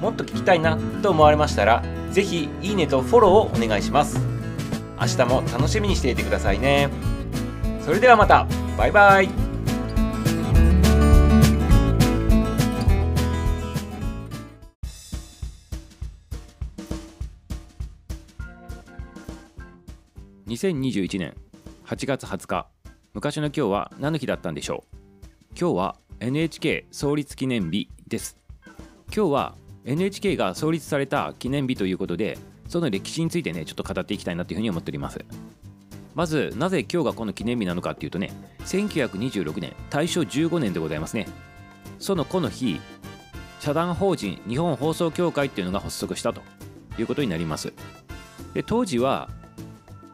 もっと聞きたいなと思われましたら是非いいねとフォローをお願いします。明日も楽しみにしていてくださいね。それではまた。バイバイ。2021年8月20日昔の今日は何の日だったんでしょう？今日は NHK 創立記念日です。今日は NHK が創立された記念日ということでその歴史についてねちょっと語っていきたいなというふうに思っております。まずなぜ今日がこの記念日なのかっていうとね1926年大正15年でございますね。そのこの日社団法人日本放送協会っていうのが発足したということになります。で当時は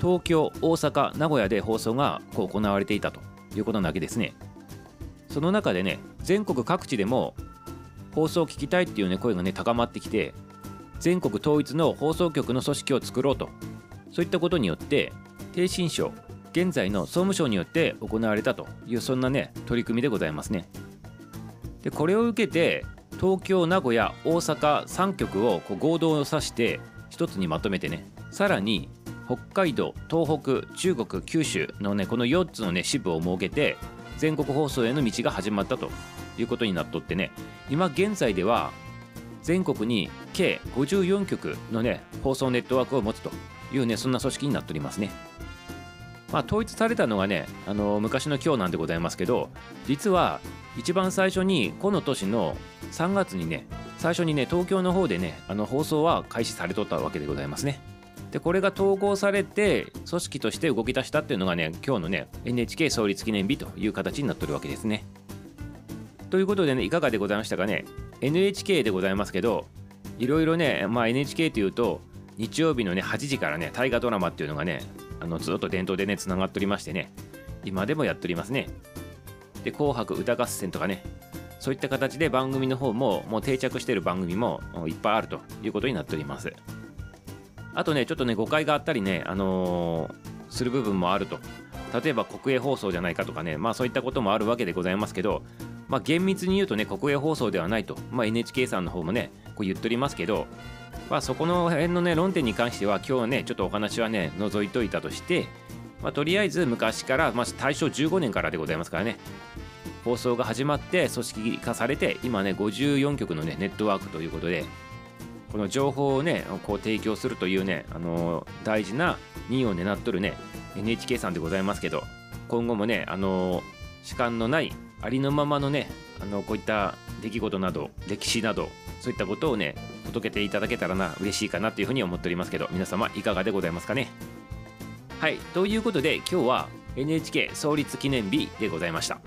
東京大阪名古屋で放送がこう行われていたということなわけですね。その中でね全国各地でも放送を聞きたいっていうね声がね高まってきて全国統一の放送局の組織を作ろうと。そういったことによって逓信省現在の総務省によって行われたというそんなね取り組みでございますね。でこれを受けて東京名古屋大阪3局をこう合同を指して一つにまとめてねさらに北海道東北中国九州のねこの4つのね支部を設けて全国放送への道が始まったと。いうことになっとってね今現在では全国に計54局のね放送ネットワークを持つというねそんな組織になっておりますね。まあ、統一されたのがねあの昔の今日なんでございますけど実は一番最初にこの年の3月にね最初にね東京の方でねあの放送は開始されとったわけでございますね。でこれが統合されて組織として動き出したっていうのがね今日のね NHK 創立記念日という形になってるわけですね。ということでねいかがでございましたかね？NHK でございますけどいろいろね、まあ、NHK というと日曜日のね8時からね大河ドラマっていうのがねあのずっと伝統でねつながっておりましてね今でもやっておりますね。で「紅白歌合戦」とかねそういった形で番組の方ももう定着している番組もいっぱいあるということになっております。あとねちょっとね誤解があったりねあのー、する部分もあると。例えば国営放送じゃないかとかねまあそういったこともあるわけでございますけどまあ、厳密に言うとね国営放送ではないと、まあ、NHK さんの方もねこう言っておりますけど、まあ、そこの辺のね論点に関しては今日はねちょっとお話はね除いといたとして、まあ、とりあえず昔から、まあ、大正15年からでございますからね放送が始まって組織化されて今ね54局のねネットワークということでこの情報をねこう提供するというね、あの、大事な任を担っとるね NHK さんでございますけど今後もね、あの、主観のないありのままのねあのこういった出来事など歴史などそういったことをね届けていただけたらな嬉しいかなというふうに思っておりますけど皆様いかがでございますかね？はいということで今日は NHK 創立記念日でございました。